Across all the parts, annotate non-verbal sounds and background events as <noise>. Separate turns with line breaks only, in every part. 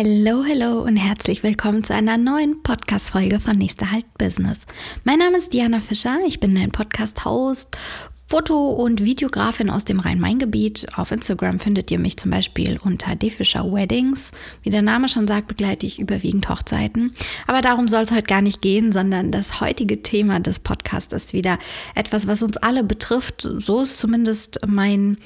Hello, hello und herzlich willkommen zu einer neuen Podcast-Folge von Nächster Halt Business. Mein Name ist Diana Fischer, ich bin dein Podcast-Host, Foto- und Videografin aus dem Rhein-Main-Gebiet. Auf Instagram findet ihr mich zum Beispiel unter Defischer Weddings. Wie der Name schon sagt, begleite ich überwiegend Hochzeiten. Aber darum soll es heute gar nicht gehen, sondern das heutige Thema des Podcasts ist wieder etwas, was uns alle betrifft. So ist zumindest mein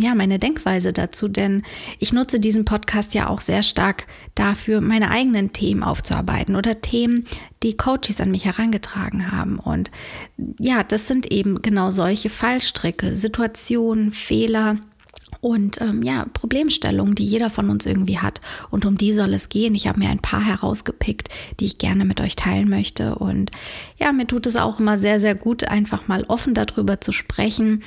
ja, meine Denkweise dazu, denn ich nutze diesen Podcast ja auch sehr stark dafür, meine eigenen Themen aufzuarbeiten oder Themen, die Coaches an mich herangetragen haben. Und ja, das sind eben genau solche Fallstricke, Situationen, Fehler, und ähm, ja, Problemstellungen, die jeder von uns irgendwie hat. Und um die soll es gehen. Ich habe mir ein paar herausgepickt, die ich gerne mit euch teilen möchte. Und ja, mir tut es auch immer sehr, sehr gut, einfach mal offen darüber zu sprechen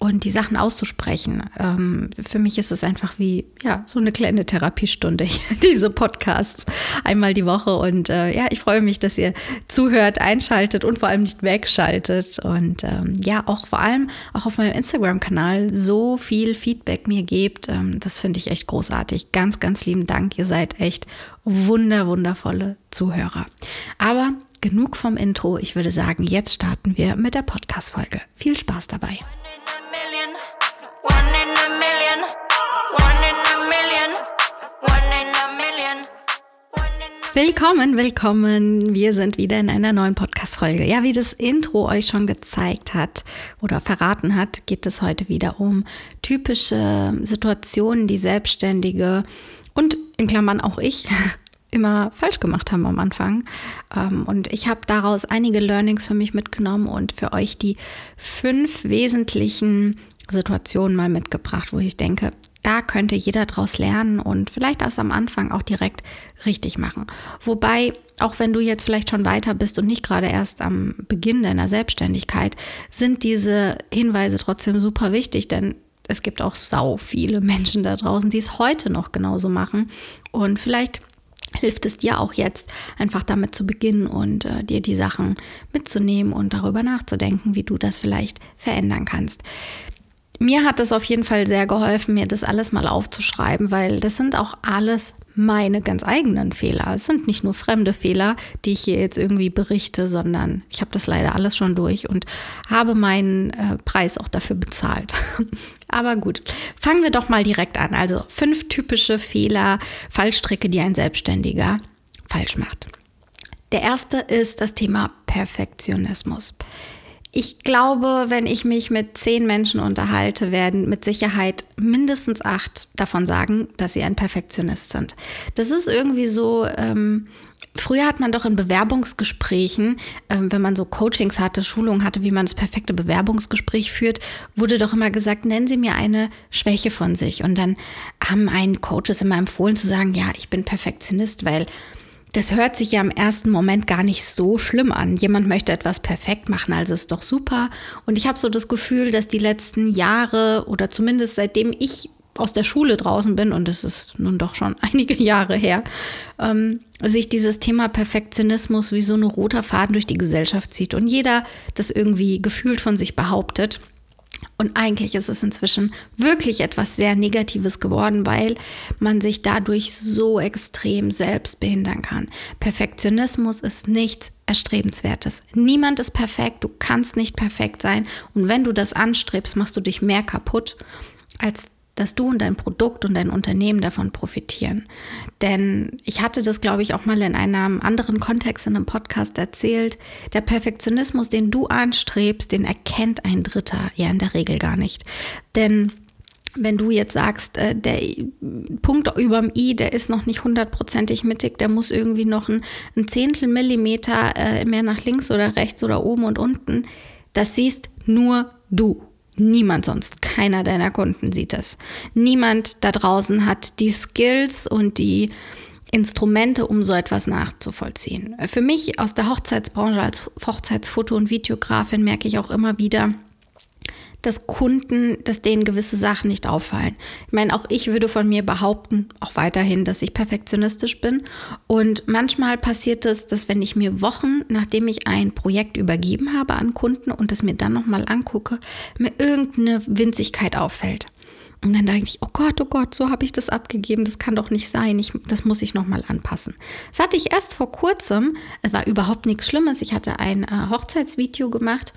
und die Sachen auszusprechen. Ähm, für mich ist es einfach wie, ja, so eine kleine Therapiestunde, <laughs> diese Podcasts einmal die Woche. Und äh, ja, ich freue mich, dass ihr zuhört, einschaltet und vor allem nicht wegschaltet. Und ähm, ja, auch vor allem auch auf meinem Instagram-Kanal so viel Feedback mir gebt. Ähm, das finde ich echt großartig. Ganz, ganz lieben Dank. Ihr seid echt wunder, wundervolle Zuhörer. Aber genug vom Intro. Ich würde sagen, jetzt starten wir mit der Podcast-Folge. Viel Spaß dabei. Willkommen, willkommen. Wir sind wieder in einer neuen Podcast-Folge. Ja, wie das Intro euch schon gezeigt hat oder verraten hat, geht es heute wieder um typische Situationen, die Selbstständige und in Klammern auch ich <laughs> immer falsch gemacht haben am Anfang. Ähm, und ich habe daraus einige Learnings für mich mitgenommen und für euch die fünf wesentlichen Situationen mal mitgebracht, wo ich denke, da könnte jeder draus lernen und vielleicht das am Anfang auch direkt richtig machen. Wobei, auch wenn du jetzt vielleicht schon weiter bist und nicht gerade erst am Beginn deiner Selbstständigkeit, sind diese Hinweise trotzdem super wichtig, denn es gibt auch sau viele Menschen da draußen, die es heute noch genauso machen. Und vielleicht hilft es dir auch jetzt, einfach damit zu beginnen und äh, dir die Sachen mitzunehmen und darüber nachzudenken, wie du das vielleicht verändern kannst mir hat es auf jeden Fall sehr geholfen, mir das alles mal aufzuschreiben, weil das sind auch alles meine ganz eigenen Fehler. Es sind nicht nur fremde Fehler, die ich hier jetzt irgendwie berichte, sondern ich habe das leider alles schon durch und habe meinen äh, Preis auch dafür bezahlt. <laughs> Aber gut, fangen wir doch mal direkt an. Also fünf typische Fehler, Fallstricke, die ein Selbstständiger falsch macht. Der erste ist das Thema Perfektionismus. Ich glaube, wenn ich mich mit zehn Menschen unterhalte, werden mit Sicherheit mindestens acht davon sagen, dass sie ein Perfektionist sind. Das ist irgendwie so. Ähm, Früher hat man doch in Bewerbungsgesprächen, ähm, wenn man so Coachings hatte, Schulungen hatte, wie man das perfekte Bewerbungsgespräch führt, wurde doch immer gesagt, nennen Sie mir eine Schwäche von sich. Und dann haben einen Coaches immer empfohlen zu sagen, ja, ich bin Perfektionist, weil das hört sich ja im ersten Moment gar nicht so schlimm an. Jemand möchte etwas perfekt machen, also ist doch super. Und ich habe so das Gefühl, dass die letzten Jahre oder zumindest seitdem ich aus der Schule draußen bin, und das ist nun doch schon <laughs> einige Jahre her, ähm, sich dieses Thema Perfektionismus wie so ein roter Faden durch die Gesellschaft zieht und jeder das irgendwie gefühlt von sich behauptet. Und eigentlich ist es inzwischen wirklich etwas sehr Negatives geworden, weil man sich dadurch so extrem selbst behindern kann. Perfektionismus ist nichts Erstrebenswertes. Niemand ist perfekt, du kannst nicht perfekt sein. Und wenn du das anstrebst, machst du dich mehr kaputt, als dass du und dein Produkt und dein Unternehmen davon profitieren. Denn ich hatte das, glaube ich, auch mal in einem anderen Kontext in einem Podcast erzählt. Der Perfektionismus, den du anstrebst, den erkennt ein Dritter ja in der Regel gar nicht. Denn wenn du jetzt sagst, äh, der Punkt über dem I, der ist noch nicht hundertprozentig mittig, der muss irgendwie noch ein, ein Zehntel Millimeter äh, mehr nach links oder rechts oder oben und unten, das siehst nur du. Niemand sonst, keiner deiner Kunden sieht es. Niemand da draußen hat die Skills und die Instrumente, um so etwas nachzuvollziehen. Für mich aus der Hochzeitsbranche als Hochzeitsfoto- und Videografin merke ich auch immer wieder, dass Kunden, dass denen gewisse Sachen nicht auffallen. Ich meine, auch ich würde von mir behaupten, auch weiterhin, dass ich perfektionistisch bin. Und manchmal passiert es, dass wenn ich mir Wochen, nachdem ich ein Projekt übergeben habe an Kunden und es mir dann nochmal angucke, mir irgendeine Winzigkeit auffällt. Und dann dachte ich, oh Gott, oh Gott, so habe ich das abgegeben, das kann doch nicht sein, ich, das muss ich nochmal anpassen. Das hatte ich erst vor kurzem, es war überhaupt nichts Schlimmes, ich hatte ein äh, Hochzeitsvideo gemacht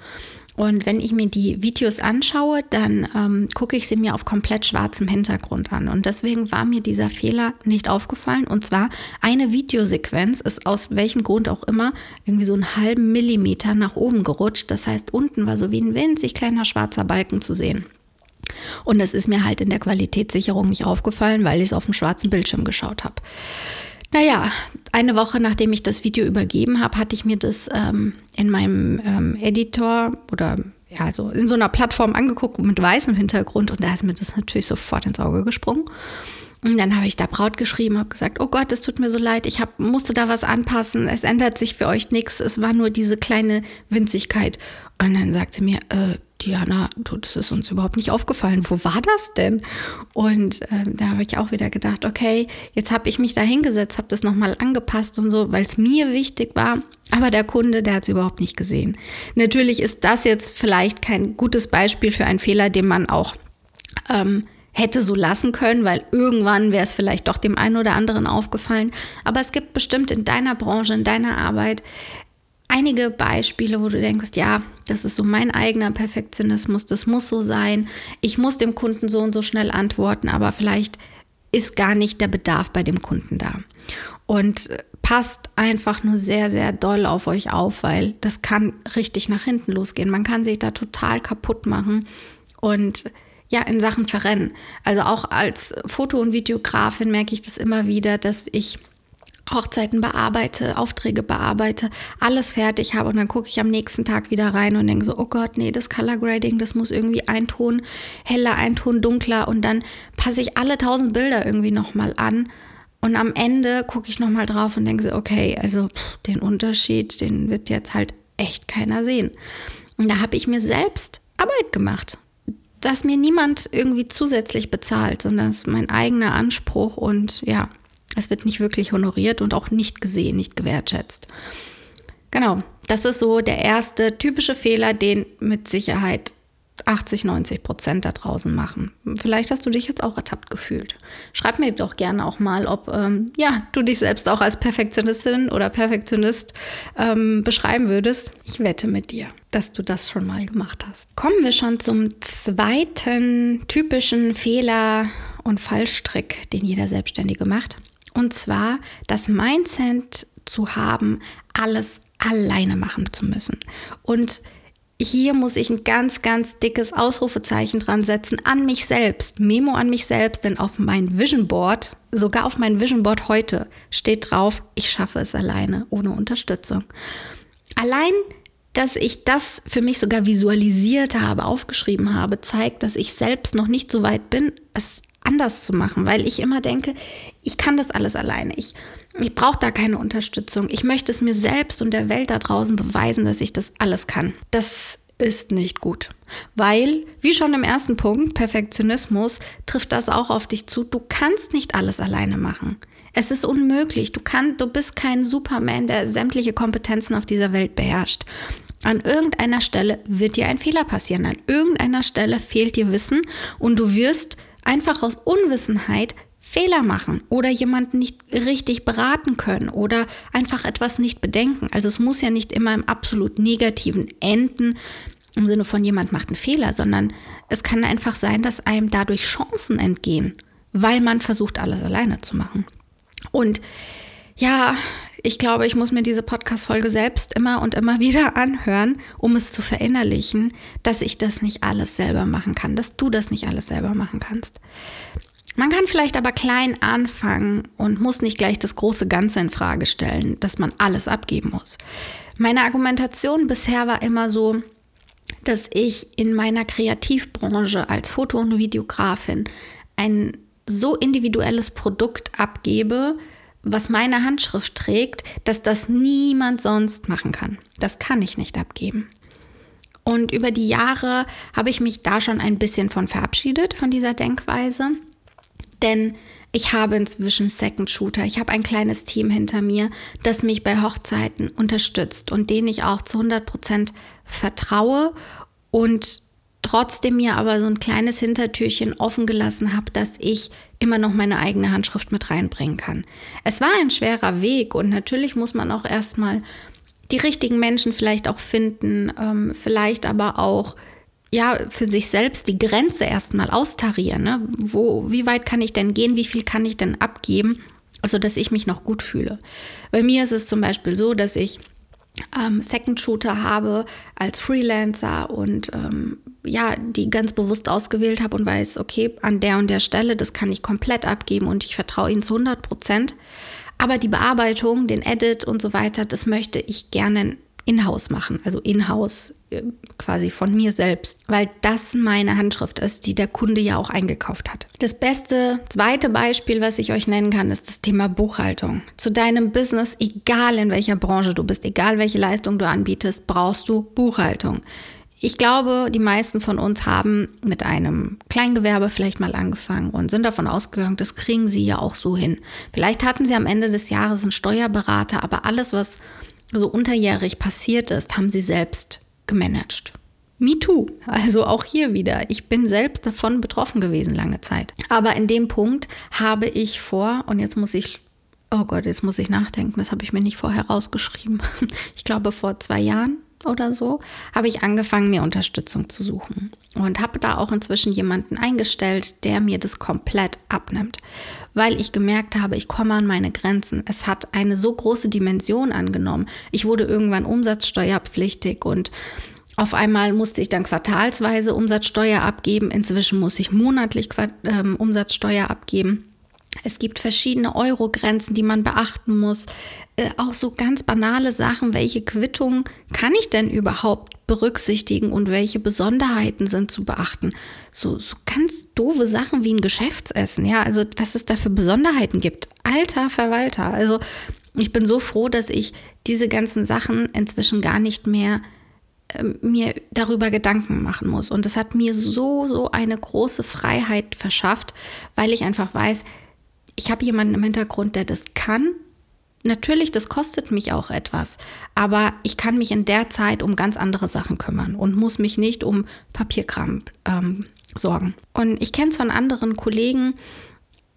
und wenn ich mir die Videos anschaue, dann ähm, gucke ich sie mir auf komplett schwarzem Hintergrund an. Und deswegen war mir dieser Fehler nicht aufgefallen. Und zwar eine Videosequenz ist aus welchem Grund auch immer irgendwie so einen halben Millimeter nach oben gerutscht. Das heißt, unten war so wie ein winzig kleiner schwarzer Balken zu sehen. Und das ist mir halt in der Qualitätssicherung nicht aufgefallen, weil ich es auf dem schwarzen Bildschirm geschaut habe. Naja, eine Woche nachdem ich das Video übergeben habe, hatte ich mir das ähm, in meinem ähm, Editor oder ja, so in so einer Plattform angeguckt mit weißem Hintergrund und da ist mir das natürlich sofort ins Auge gesprungen. Und dann habe ich da Braut geschrieben, habe gesagt, oh Gott, es tut mir so leid, ich hab, musste da was anpassen, es ändert sich für euch nichts, es war nur diese kleine Winzigkeit. Und dann sagt sie mir, äh, Diana, du, das ist uns überhaupt nicht aufgefallen. Wo war das denn? Und ähm, da habe ich auch wieder gedacht, okay, jetzt habe ich mich da hingesetzt, habe das nochmal angepasst und so, weil es mir wichtig war. Aber der Kunde, der hat es überhaupt nicht gesehen. Natürlich ist das jetzt vielleicht kein gutes Beispiel für einen Fehler, den man auch ähm, hätte so lassen können, weil irgendwann wäre es vielleicht doch dem einen oder anderen aufgefallen. Aber es gibt bestimmt in deiner Branche, in deiner Arbeit einige Beispiele, wo du denkst, ja, das ist so mein eigener Perfektionismus, das muss so sein, ich muss dem Kunden so und so schnell antworten, aber vielleicht ist gar nicht der Bedarf bei dem Kunden da. Und passt einfach nur sehr, sehr doll auf euch auf, weil das kann richtig nach hinten losgehen. Man kann sich da total kaputt machen und ja, in Sachen verrennen. Also auch als Foto- und Videografin merke ich das immer wieder, dass ich Hochzeiten bearbeite, Aufträge bearbeite, alles fertig habe und dann gucke ich am nächsten Tag wieder rein und denke so, oh Gott, nee, das Color Grading, das muss irgendwie ein Ton heller, ein Ton dunkler und dann passe ich alle tausend Bilder irgendwie nochmal an und am Ende gucke ich nochmal drauf und denke so, okay, also pff, den Unterschied, den wird jetzt halt echt keiner sehen. Und da habe ich mir selbst Arbeit gemacht, dass mir niemand irgendwie zusätzlich bezahlt, sondern es ist mein eigener Anspruch und ja, es wird nicht wirklich honoriert und auch nicht gesehen, nicht gewertschätzt. Genau, das ist so der erste typische Fehler, den mit Sicherheit 80, 90 Prozent da draußen machen. Vielleicht hast du dich jetzt auch ertappt gefühlt. Schreib mir doch gerne auch mal, ob ähm, ja, du dich selbst auch als Perfektionistin oder Perfektionist ähm, beschreiben würdest. Ich wette mit dir, dass du das schon mal gemacht hast. Kommen wir schon zum zweiten typischen Fehler und Fallstrick, den jeder Selbstständige macht. Und zwar das Mindset zu haben, alles alleine machen zu müssen. Und hier muss ich ein ganz, ganz dickes Ausrufezeichen dran setzen an mich selbst, Memo an mich selbst, denn auf mein Vision Board, sogar auf mein Vision Board heute, steht drauf, ich schaffe es alleine, ohne Unterstützung. Allein, dass ich das für mich sogar visualisiert habe, aufgeschrieben habe, zeigt, dass ich selbst noch nicht so weit bin, es anders zu machen, weil ich immer denke, ich kann das alles alleine. Ich, ich brauche da keine Unterstützung. Ich möchte es mir selbst und der Welt da draußen beweisen, dass ich das alles kann. Das ist nicht gut. Weil, wie schon im ersten Punkt, Perfektionismus, trifft das auch auf dich zu. Du kannst nicht alles alleine machen. Es ist unmöglich. Du, kann, du bist kein Superman, der sämtliche Kompetenzen auf dieser Welt beherrscht. An irgendeiner Stelle wird dir ein Fehler passieren. An irgendeiner Stelle fehlt dir Wissen und du wirst einfach aus Unwissenheit Fehler machen oder jemanden nicht richtig beraten können oder einfach etwas nicht bedenken. Also es muss ja nicht immer im absolut negativen enden im Sinne von jemand macht einen Fehler, sondern es kann einfach sein, dass einem dadurch Chancen entgehen, weil man versucht, alles alleine zu machen. Und ja, ich glaube, ich muss mir diese Podcast-Folge selbst immer und immer <laughs> wieder anhören, um es zu verinnerlichen, dass ich das nicht alles selber machen kann, dass du das nicht alles selber machen kannst. Man kann vielleicht aber klein anfangen und muss nicht gleich das große Ganze in Frage stellen, dass man alles abgeben muss. Meine Argumentation bisher war immer so, dass ich in meiner Kreativbranche als Foto- und Videografin ein so individuelles Produkt abgebe, was meine Handschrift trägt, dass das niemand sonst machen kann. Das kann ich nicht abgeben. Und über die Jahre habe ich mich da schon ein bisschen von verabschiedet, von dieser Denkweise. Denn ich habe inzwischen Second Shooter. Ich habe ein kleines Team hinter mir, das mich bei Hochzeiten unterstützt und denen ich auch zu 100 Prozent vertraue und trotzdem mir aber so ein kleines Hintertürchen offen gelassen habe, dass ich immer noch meine eigene Handschrift mit reinbringen kann. Es war ein schwerer Weg und natürlich muss man auch erstmal die richtigen Menschen vielleicht auch finden, ähm, vielleicht aber auch ja für sich selbst die Grenze erstmal austarieren. Ne? Wo, wie weit kann ich denn gehen? Wie viel kann ich denn abgeben? Also, dass ich mich noch gut fühle. Bei mir ist es zum Beispiel so, dass ich ähm, Second Shooter habe als Freelancer und ähm, ja, die ganz bewusst ausgewählt habe und weiß, okay, an der und der Stelle, das kann ich komplett abgeben und ich vertraue ihnen zu 100 Prozent. Aber die Bearbeitung, den Edit und so weiter, das möchte ich gerne in-house machen, also in-house äh, quasi von mir selbst, weil das meine Handschrift ist, die der Kunde ja auch eingekauft hat. Das beste zweite Beispiel, was ich euch nennen kann, ist das Thema Buchhaltung. Zu deinem Business, egal in welcher Branche du bist, egal welche Leistung du anbietest, brauchst du Buchhaltung. Ich glaube, die meisten von uns haben mit einem Kleingewerbe vielleicht mal angefangen und sind davon ausgegangen, das kriegen sie ja auch so hin. Vielleicht hatten sie am Ende des Jahres einen Steuerberater, aber alles, was so unterjährig passiert ist, haben sie selbst gemanagt. Me too. Also auch hier wieder. Ich bin selbst davon betroffen gewesen lange Zeit. Aber in dem Punkt habe ich vor, und jetzt muss ich, oh Gott, jetzt muss ich nachdenken, das habe ich mir nicht vorher rausgeschrieben. <laughs> Ich glaube vor zwei Jahren oder so, habe ich angefangen, mir Unterstützung zu suchen. Und habe da auch inzwischen jemanden eingestellt, der mir das komplett abnimmt. Weil ich gemerkt habe, ich komme an meine Grenzen. Es hat eine so große Dimension angenommen. Ich wurde irgendwann umsatzsteuerpflichtig und auf einmal musste ich dann quartalsweise Umsatzsteuer abgeben. Inzwischen muss ich monatlich ähm, Umsatzsteuer abgeben. Es gibt verschiedene Euro-Grenzen, die man beachten muss. Äh, auch so ganz banale Sachen, welche Quittung kann ich denn überhaupt berücksichtigen und welche Besonderheiten sind zu beachten. So, so ganz doofe Sachen wie ein Geschäftsessen, ja, also was es da für Besonderheiten gibt. Alter Verwalter, also ich bin so froh, dass ich diese ganzen Sachen inzwischen gar nicht mehr äh, mir darüber Gedanken machen muss. Und das hat mir so, so eine große Freiheit verschafft, weil ich einfach weiß, ich habe jemanden im Hintergrund, der das kann. Natürlich, das kostet mich auch etwas, aber ich kann mich in der Zeit um ganz andere Sachen kümmern und muss mich nicht um Papierkram ähm, sorgen. Und ich kenne es von anderen Kollegen,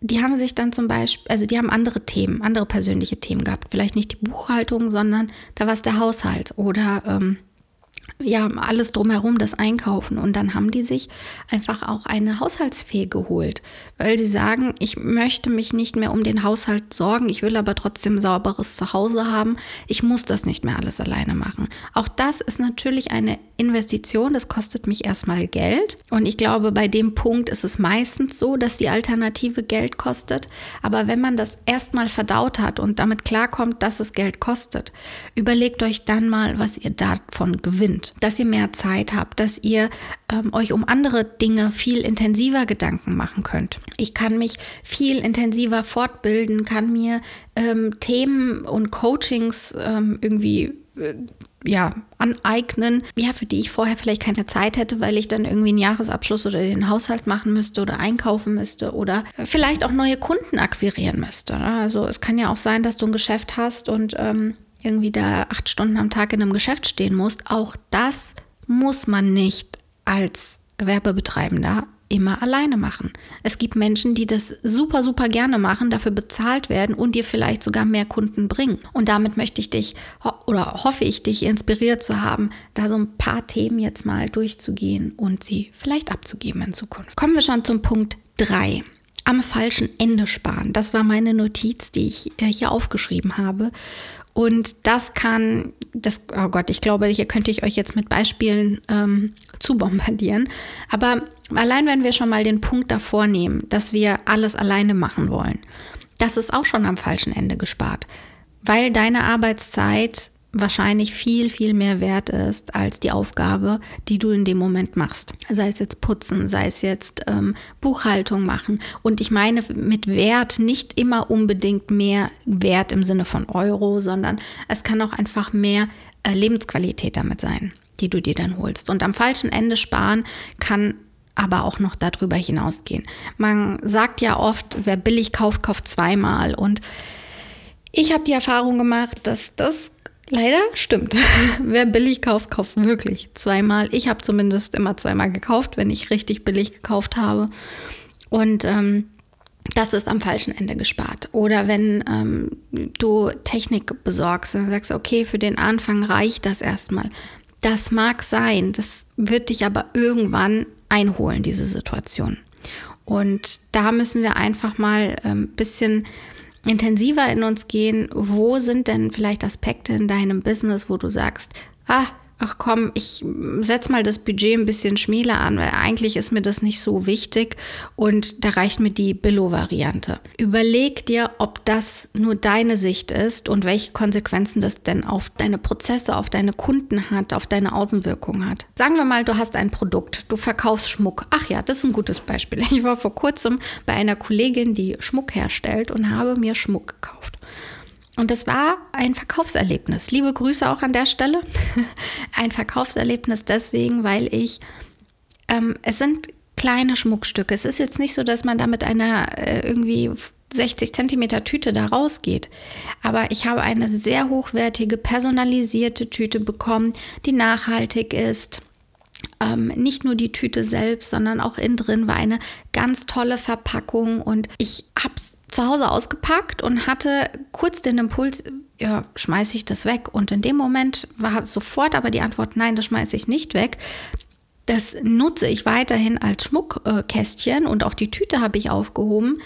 die haben sich dann zum Beispiel, also die haben andere Themen, andere persönliche Themen gehabt. Vielleicht nicht die Buchhaltung, sondern da war es der Haushalt oder ähm, ja, alles drumherum, das Einkaufen. Und dann haben die sich einfach auch eine Haushaltsfee geholt, weil sie sagen, ich möchte mich nicht mehr um den Haushalt sorgen, ich will aber trotzdem sauberes Zuhause haben, ich muss das nicht mehr alles alleine machen. Auch das ist natürlich eine Investition, das kostet mich erstmal Geld. Und ich glaube, bei dem Punkt ist es meistens so, dass die Alternative Geld kostet. Aber wenn man das erstmal verdaut hat und damit klarkommt, dass es Geld kostet, überlegt euch dann mal, was ihr davon gewinnt. Dass ihr mehr Zeit habt, dass ihr ähm, euch um andere Dinge viel intensiver Gedanken machen könnt. Ich kann mich viel intensiver fortbilden, kann mir ähm, Themen und Coachings ähm, irgendwie äh, ja, aneignen, ja, für die ich vorher vielleicht keine Zeit hätte, weil ich dann irgendwie einen Jahresabschluss oder den Haushalt machen müsste oder einkaufen müsste oder vielleicht auch neue Kunden akquirieren müsste. Ne? Also es kann ja auch sein, dass du ein Geschäft hast und ähm, irgendwie da acht Stunden am Tag in einem Geschäft stehen musst. Auch das muss man nicht als Gewerbebetreibender immer alleine machen. Es gibt Menschen, die das super, super gerne machen, dafür bezahlt werden und dir vielleicht sogar mehr Kunden bringen. Und damit möchte ich dich oder hoffe ich, dich inspiriert zu haben, da so ein paar Themen jetzt mal durchzugehen und sie vielleicht abzugeben in Zukunft. Kommen wir schon zum Punkt 3 am falschen Ende sparen. Das war meine Notiz, die ich äh, hier aufgeschrieben habe. Und das kann, das, oh Gott, ich glaube, hier könnte ich euch jetzt mit Beispielen ähm, zu bombardieren. Aber allein wenn wir schon mal den Punkt davor nehmen, dass wir alles alleine machen wollen, das ist auch schon am falschen Ende gespart. Weil deine Arbeitszeit wahrscheinlich viel, viel mehr wert ist als die Aufgabe, die du in dem Moment machst. Sei es jetzt putzen, sei es jetzt ähm, Buchhaltung machen. Und ich meine mit Wert nicht immer unbedingt mehr Wert im Sinne von Euro, sondern es kann auch einfach mehr äh, Lebensqualität damit sein, die du dir dann holst. Und am falschen Ende sparen kann aber auch noch darüber hinausgehen. Man sagt ja oft, wer billig kauft, kauft zweimal. Und ich habe die Erfahrung gemacht, dass das Leider stimmt. <laughs> Wer billig kauft, kauft wirklich zweimal. Ich habe zumindest immer zweimal gekauft, wenn ich richtig billig gekauft habe. Und ähm, das ist am falschen Ende gespart. Oder wenn ähm, du Technik besorgst und sagst, okay, für den Anfang reicht das erstmal. Das mag sein, das wird dich aber irgendwann einholen, diese Situation. Und da müssen wir einfach mal ein ähm, bisschen intensiver in uns gehen. Wo sind denn vielleicht Aspekte in deinem Business, wo du sagst, ah, ach komm, ich setze mal das Budget ein bisschen schmäler an, weil eigentlich ist mir das nicht so wichtig und da reicht mir die Billo-Variante. Überleg dir, ob das nur deine Sicht ist und welche Konsequenzen das denn auf deine Prozesse, auf deine Kunden hat, auf deine Außenwirkung hat. Sagen wir mal, du hast ein Produkt, du verkaufst Schmuck. Ach ja, das ist ein gutes Beispiel. Ich war vor kurzem bei einer Kollegin, die Schmuck herstellt und habe mir Schmuck gekauft. Und das war ein Verkaufserlebnis. Liebe Grüße auch an der Stelle. <laughs> ein Verkaufserlebnis deswegen, weil ich, ähm, es sind kleine Schmuckstücke. Es ist jetzt nicht so, dass man da mit einer äh, irgendwie 60 Zentimeter Tüte da rausgeht. Aber ich habe eine sehr hochwertige, personalisierte Tüte bekommen, die nachhaltig ist. Ähm, nicht nur die Tüte selbst, sondern auch innen drin war eine ganz tolle Verpackung und ich habe es zu Hause ausgepackt und hatte kurz den Impuls, ja, schmeiße ich das weg? Und in dem Moment war sofort aber die Antwort, nein, das schmeiße ich nicht weg. Das nutze ich weiterhin als Schmuckkästchen und auch die Tüte habe ich aufgehoben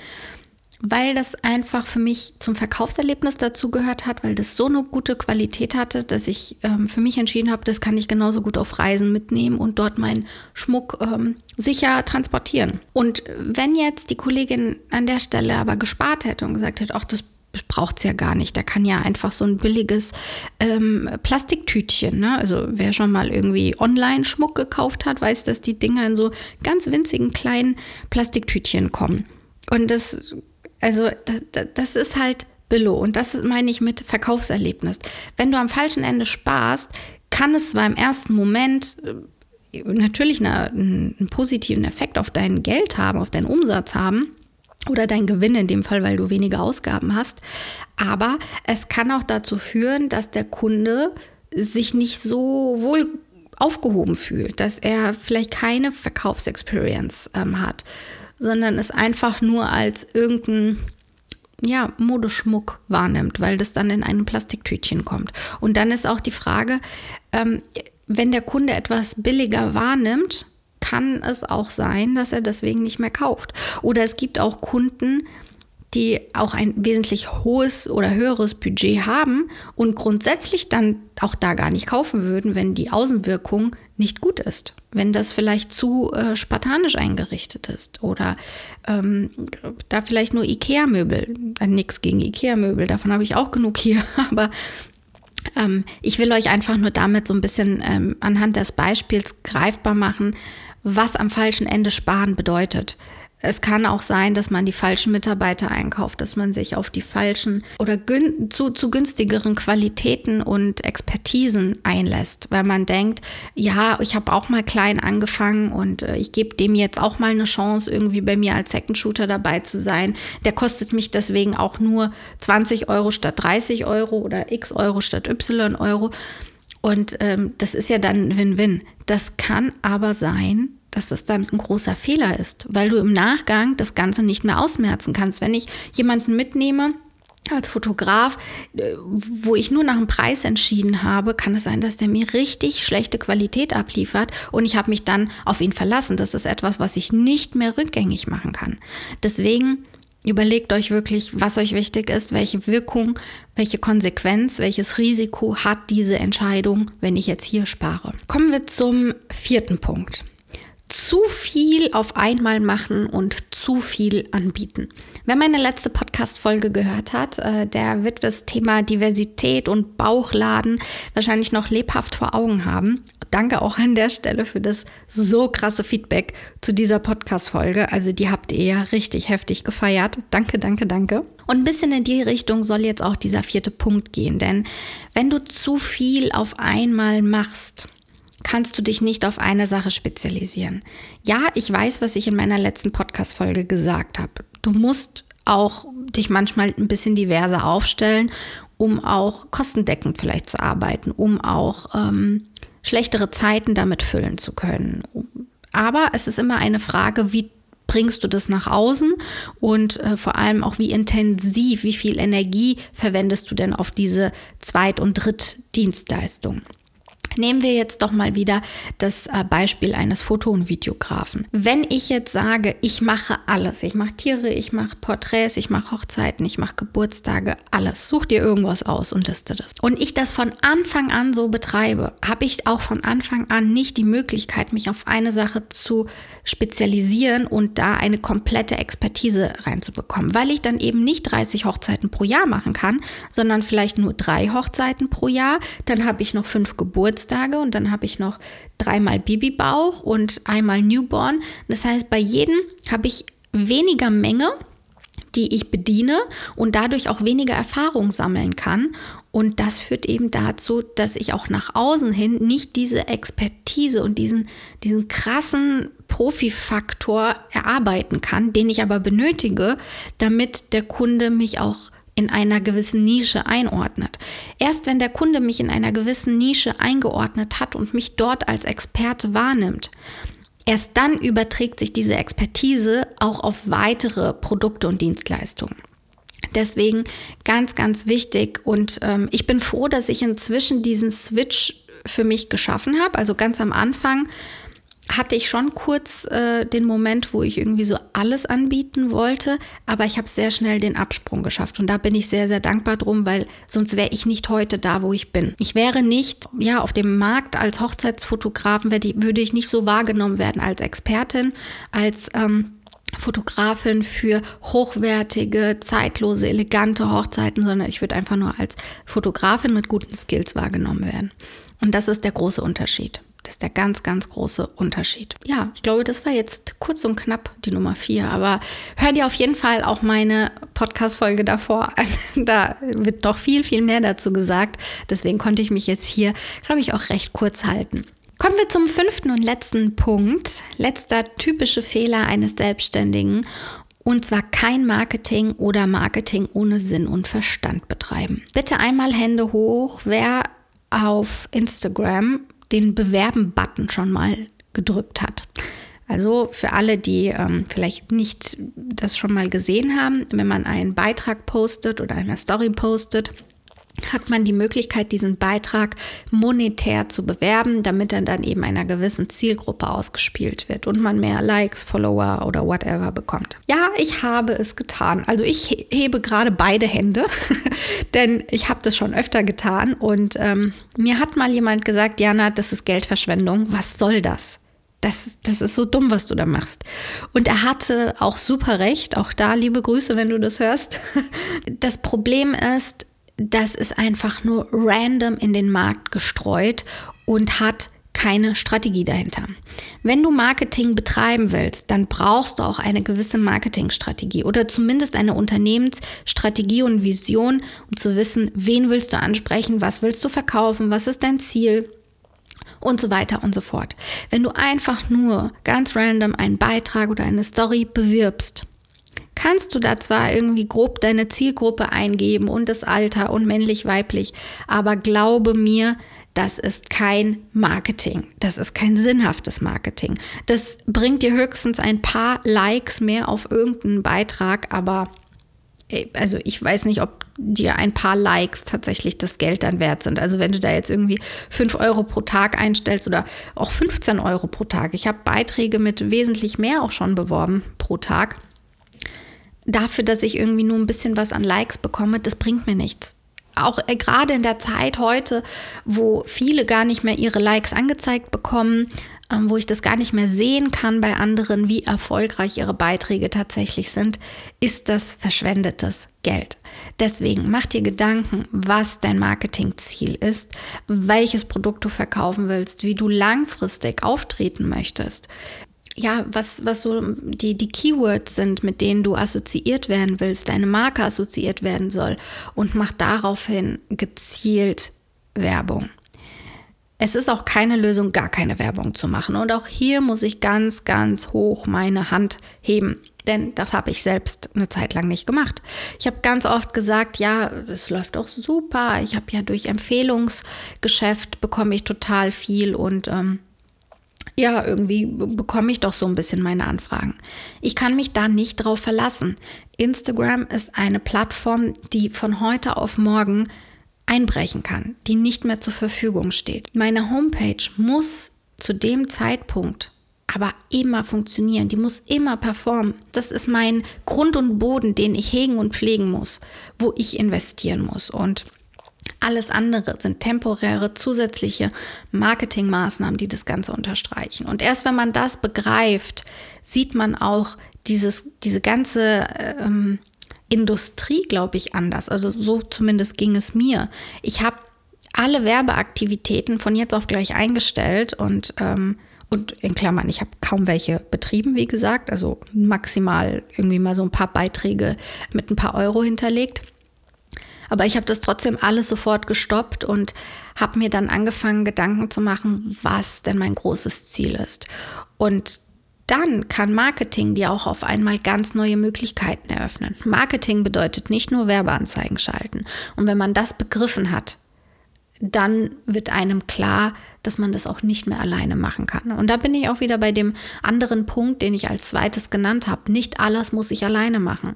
weil das einfach für mich zum Verkaufserlebnis dazugehört hat, weil das so eine gute Qualität hatte, dass ich ähm, für mich entschieden habe, das kann ich genauso gut auf Reisen mitnehmen und dort meinen Schmuck ähm, sicher transportieren. Und wenn jetzt die Kollegin an der Stelle aber gespart hätte und gesagt hätte, ach, das braucht es ja gar nicht. Da kann ja einfach so ein billiges ähm, Plastiktütchen. Ne? Also wer schon mal irgendwie online Schmuck gekauft hat, weiß, dass die Dinger in so ganz winzigen kleinen Plastiktütchen kommen. Und das also das ist halt Billo und das meine ich mit Verkaufserlebnis. Wenn du am falschen Ende sparst, kann es zwar im ersten Moment äh, natürlich eine, einen positiven Effekt auf dein Geld haben, auf deinen Umsatz haben oder dein Gewinn in dem Fall, weil du weniger Ausgaben hast, aber es kann auch dazu führen, dass der Kunde sich nicht so wohl aufgehoben fühlt, dass er vielleicht keine Verkaufsexperience ähm, hat sondern es einfach nur als irgendein ja, Modeschmuck wahrnimmt, weil das dann in einem Plastiktütchen kommt. Und dann ist auch die Frage, ähm, wenn der Kunde etwas billiger wahrnimmt, kann es auch sein, dass er deswegen nicht mehr kauft. Oder es gibt auch Kunden, die auch ein wesentlich hohes oder höheres Budget haben und grundsätzlich dann auch da gar nicht kaufen würden, wenn die Außenwirkung nicht gut ist. Wenn das vielleicht zu äh, spartanisch eingerichtet ist oder ähm, da vielleicht nur Ikea-Möbel, äh, nichts gegen Ikea-Möbel, davon habe ich auch genug hier, <laughs> aber ähm, ich will euch einfach nur damit so ein bisschen ähm, anhand des Beispiels greifbar machen, was am falschen Ende sparen bedeutet. Es kann auch sein, dass man die falschen Mitarbeiter einkauft, dass man sich auf die falschen oder zu, zu günstigeren Qualitäten und Expertisen einlässt, weil man denkt, ja, ich habe auch mal klein angefangen und äh, ich gebe dem jetzt auch mal eine Chance, irgendwie bei mir als Second Shooter dabei zu sein. Der kostet mich deswegen auch nur 20 Euro statt 30 Euro oder x Euro statt y Euro. Und ähm, das ist ja dann Win-Win. Das kann aber sein, dass das dann ein großer Fehler ist, weil du im Nachgang das Ganze nicht mehr ausmerzen kannst. Wenn ich jemanden mitnehme, als Fotograf, äh, wo ich nur nach dem Preis entschieden habe, kann es sein, dass der mir richtig schlechte Qualität abliefert und ich habe mich dann auf ihn verlassen. Das ist etwas, was ich nicht mehr rückgängig machen kann. Deswegen überlegt euch wirklich, was euch wichtig ist, welche Wirkung, welche Konsequenz, welches Risiko hat diese Entscheidung, wenn ich jetzt hier spare. Kommen wir zum vierten Punkt zu viel auf einmal machen und zu viel anbieten. Wer meine letzte Podcast-Folge gehört hat, äh, der wird das Thema Diversität und Bauchladen wahrscheinlich noch lebhaft vor Augen haben. Danke auch an der Stelle für das so krasse Feedback zu dieser Podcast-Folge. Also die habt ihr ja richtig heftig gefeiert. Danke, danke, danke. Und ein bisschen in die Richtung soll jetzt auch dieser vierte Punkt gehen. Denn wenn du zu viel auf einmal machst, kannst du dich nicht auf eine Sache spezialisieren. Ja, ich weiß, was ich in meiner letzten Podcast-Folge gesagt habe. Du musst auch dich manchmal ein bisschen diverser aufstellen um auch kostendeckend vielleicht zu arbeiten, um auch ähm, schlechtere Zeiten damit füllen zu können. Aber es ist immer eine Frage, wie bringst du das nach außen und äh, vor allem auch wie intensiv, wie viel Energie verwendest du denn auf diese Zweit- und Drittdienstleistung. Nehmen wir jetzt doch mal wieder das äh, Beispiel eines Foto- und Videografen. Wenn ich jetzt sage, ich mache alles, ich mache Tiere, ich mache Porträts, ich mache Hochzeiten, ich mache Geburtstage, alles, such dir irgendwas aus und liste das. Und ich das von Anfang an so betreibe, habe ich auch von Anfang an nicht die Möglichkeit, mich auf eine Sache zu spezialisieren und da eine komplette Expertise reinzubekommen, weil ich dann eben nicht 30 Hochzeiten pro Jahr machen kann, sondern vielleicht nur drei Hochzeiten pro Jahr. Dann habe ich noch fünf Geburtstage Geburtstage und dann habe ich noch dreimal Babybauch und einmal Newborn. Das heißt, bei jedem habe ich weniger Menge, die ich bediene und dadurch auch weniger Erfahrung sammeln kann. Und das führt eben dazu, dass ich auch nach außen hin nicht diese Expertise und diesen, diesen krassen Profifaktor erarbeiten kann, den ich aber benötige, damit der Kunde mich auch in einer gewissen Nische einordnet. Erst wenn der Kunde mich in einer gewissen Nische eingeordnet hat und mich dort als Experte wahrnimmt, erst dann überträgt sich diese Expertise auch auf weitere Produkte und Dienstleistungen. Deswegen ganz, ganz wichtig und ähm, ich bin froh, dass ich inzwischen diesen Switch für mich geschaffen habe. Also ganz am Anfang hatte ich schon kurz äh, den Moment, wo ich irgendwie so alles anbieten wollte, aber ich habe sehr schnell den Absprung geschafft und da bin ich sehr, sehr dankbar drum, weil sonst wäre ich nicht heute da, wo ich bin. Ich wäre nicht, ja, auf dem Markt als Hochzeitsfotografen, würde ich nicht so wahrgenommen werden als Expertin, als ähm, Fotografin für hochwertige, zeitlose, elegante Hochzeiten, sondern ich würde einfach nur als Fotografin mit guten Skills wahrgenommen werden. Und das ist der große Unterschied. Das ist der ganz, ganz große Unterschied. Ja, ich glaube, das war jetzt kurz und knapp die Nummer vier. Aber hör dir auf jeden Fall auch meine Podcast-Folge davor an. <laughs> Da wird doch viel, viel mehr dazu gesagt. Deswegen konnte ich mich jetzt hier, glaube ich, auch recht kurz halten. Kommen wir zum fünften und letzten Punkt. Letzter typische Fehler eines Selbstständigen. Und zwar kein Marketing oder Marketing ohne Sinn und Verstand betreiben. Bitte einmal Hände hoch, wer auf Instagram den Bewerben-Button schon mal gedrückt hat. Also für alle, die ähm, vielleicht nicht das schon mal gesehen haben, wenn man einen Beitrag postet oder eine Story postet, hat man die Möglichkeit, diesen Beitrag monetär zu bewerben, damit er dann eben einer gewissen Zielgruppe ausgespielt wird und man mehr Likes, Follower oder whatever bekommt. Ja, ich habe es getan. Also ich hebe gerade beide Hände, <laughs> denn ich habe das schon öfter getan und ähm, mir hat mal jemand gesagt, Jana, das ist Geldverschwendung. Was soll das? Das, das ist so dumm, was du da machst. Und er hatte auch super recht. Auch da liebe Grüße, wenn du das hörst. <laughs> Das Problem ist, das ist einfach nur random in den Markt gestreut und hat keine Strategie dahinter. Wenn du Marketing betreiben willst, dann brauchst du auch eine gewisse Marketingstrategie oder zumindest eine Unternehmensstrategie und Vision, um zu wissen, wen willst du ansprechen, was willst du verkaufen, was ist dein Ziel und so weiter und so fort. Wenn du einfach nur ganz random einen Beitrag oder eine Story bewirbst, kannst du da zwar irgendwie grob deine Zielgruppe eingeben und das Alter und männlich, weiblich, aber glaube mir, das ist kein Marketing. Das ist kein sinnhaftes Marketing. Das bringt dir höchstens ein paar Likes mehr auf irgendeinen Beitrag, aber also ich weiß nicht, ob dir ein paar Likes tatsächlich das Geld dann wert sind. Also wenn du da jetzt irgendwie 5 Euro pro Tag einstellst oder auch 15 Euro pro Tag. Ich habe Beiträge mit wesentlich mehr auch schon beworben pro Tag dafür, dass ich irgendwie nur ein bisschen was an Likes bekomme, das bringt mir nichts. Auch äh, gerade in der Zeit heute, wo viele gar nicht mehr ihre Likes angezeigt bekommen, ähm, wo ich das gar nicht mehr sehen kann bei anderen, wie erfolgreich ihre Beiträge tatsächlich sind, ist das verschwendetes Geld. Deswegen mach dir Gedanken, was dein Marketingziel ist, welches Produkt du verkaufen willst, wie du langfristig auftreten möchtest, ja, was, was so die, die Keywords sind, mit denen du assoziiert werden willst, deine Marke assoziiert werden soll und mach daraufhin gezielt Werbung. Es ist auch keine Lösung, gar keine Werbung zu machen. Und auch hier muss ich ganz, ganz hoch meine Hand heben. Denn das habe ich selbst eine Zeit lang nicht gemacht. Ich habe ganz oft gesagt, ja, es läuft doch super. Ich habe ja durch Empfehlungsgeschäft bekomme ich total viel und ähm, ja, irgendwie bekomme ich doch so ein bisschen meine Anfragen. Ich kann mich da nicht drauf verlassen. Instagram ist eine Plattform, die von heute auf morgen einbrechen kann, die nicht mehr zur Verfügung steht. Meine Homepage muss zu dem Zeitpunkt aber immer funktionieren, die muss immer performen. Das ist mein Grund und Boden, den ich hegen und pflegen muss, wo ich investieren muss. Und alles andere sind temporäre zusätzliche Marketingmaßnahmen, die das Ganze unterstreichen. Und erst wenn man das begreift, sieht man auch dieses, diese ganze ähm, Industrie, glaube ich, anders. Also so zumindest ging es mir. Ich habe alle Werbeaktivitäten von jetzt auf gleich eingestellt und ähm, und in Klammern, ich habe kaum welche betrieben, wie gesagt, also maximal irgendwie mal so ein paar Beiträge mit ein paar Euro hinterlegt. Aber ich habe das trotzdem alles sofort gestoppt und habe mir dann angefangen, Gedanken zu machen, was denn mein großes Ziel ist. Und dann kann Marketing dir auch auf einmal ganz neue Möglichkeiten eröffnen. Marketing bedeutet nicht nur Werbeanzeigen schalten. Und wenn man das begriffen hat, dann wird einem klar, dass man das auch nicht mehr alleine machen kann. Und da bin ich auch wieder bei dem anderen Punkt, den ich als zweites genannt habe. Nicht alles muss ich alleine machen.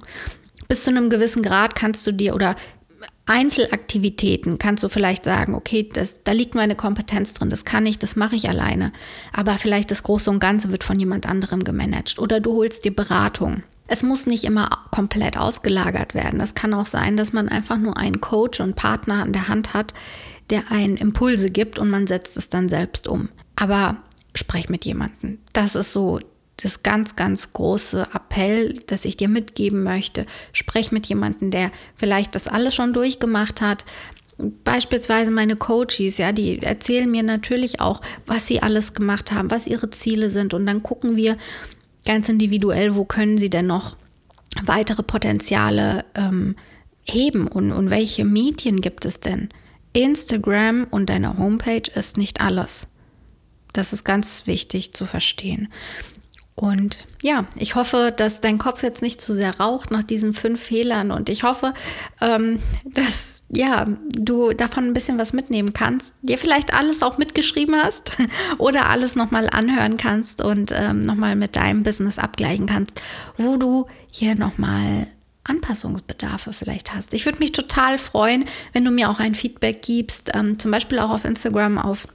Bis zu einem gewissen Grad kannst du dir oder Einzelaktivitäten kannst du vielleicht sagen, okay, das, da liegt meine Kompetenz drin, das kann ich, das mache ich alleine. Aber vielleicht das Große und Ganze wird von jemand anderem gemanagt. Oder du holst dir Beratung. Es muss nicht immer komplett ausgelagert werden. Das kann auch sein, dass man einfach nur einen Coach und Partner an der Hand hat, der einen Impulse gibt und man setzt es dann selbst um. Aber sprech mit jemandem. Das ist so das ganz, ganz große Appell, das ich dir mitgeben möchte. Sprech mit jemandem, der vielleicht das alles schon durchgemacht hat. Beispielsweise meine Coaches, ja, die erzählen mir natürlich auch, was sie alles gemacht haben, was ihre Ziele sind. Und dann gucken wir ganz individuell, wo können sie denn noch weitere Potenziale ähm, heben und, und welche Medien gibt es denn? Instagram und deine Homepage ist nicht alles. Das ist ganz wichtig zu verstehen. Und ja, ich hoffe, dass dein Kopf jetzt nicht zu sehr raucht nach diesen fünf Fehlern. Und ich hoffe, ähm, dass ja, du davon ein bisschen was mitnehmen kannst, dir vielleicht alles auch mitgeschrieben hast <laughs> oder alles nochmal anhören kannst und ähm, nochmal mit deinem Business abgleichen kannst, wo du hier nochmal Anpassungsbedarfe vielleicht hast. Ich würde mich total freuen, wenn du mir auch ein Feedback gibst, ähm, zum Beispiel auch auf Instagram auf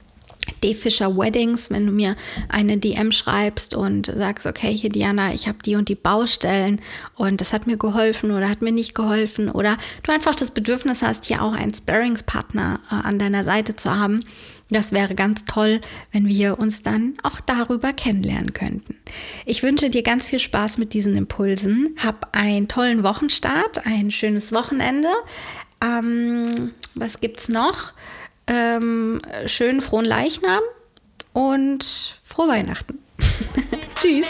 D. Fischer Weddings, wenn du mir eine DM schreibst und sagst, okay, hier Diana, ich habe die und die Baustellen und das hat mir geholfen oder hat mir nicht geholfen oder du einfach das Bedürfnis hast, hier auch einen Sparringspartner äh, an deiner Seite zu haben. Das wäre ganz toll, wenn wir uns dann auch darüber kennenlernen könnten. Ich wünsche dir ganz viel Spaß mit diesen Impulsen. Hab einen tollen Wochenstart, ein schönes Wochenende. Ähm, was gibt's noch? ähm, schönen frohen Leichnam und frohe Weihnachten. <laughs> Tschüss.